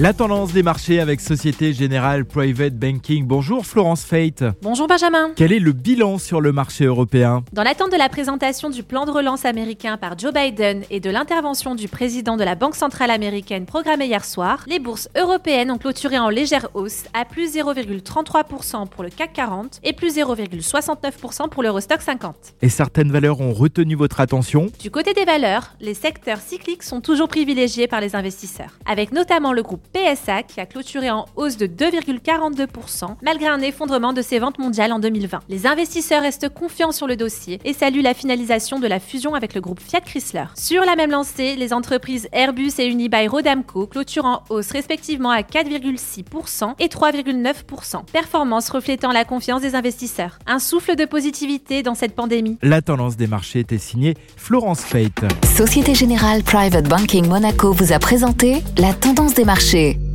La tendance des marchés avec Société Générale Private Banking. Bonjour Florence Fate. Bonjour Benjamin. Quel est le bilan sur le marché européen? Dans l'attente de la présentation du plan de relance américain par Joe Biden et de l'intervention du président de la Banque centrale américaine programmée hier soir, les bourses européennes ont clôturé en légère hausse à plus 0,33% pour le CAC 40 et plus 0,69% pour l'Eurostock 50. Et certaines valeurs ont retenu votre attention? Du côté des valeurs, les secteurs cycliques sont toujours privilégiés par les investisseurs, avec notamment le groupe PSA qui a clôturé en hausse de 2,42% malgré un effondrement de ses ventes mondiales en 2020. Les investisseurs restent confiants sur le dossier et saluent la finalisation de la fusion avec le groupe Fiat Chrysler. Sur la même lancée, les entreprises Airbus et Unibail Rodamco clôturent en hausse respectivement à 4,6% et 3,9%, performance reflétant la confiance des investisseurs. Un souffle de positivité dans cette pandémie. La tendance des marchés était signée Florence Fate. Société Générale Private Banking Monaco vous a présenté la tendance des marchés. noche.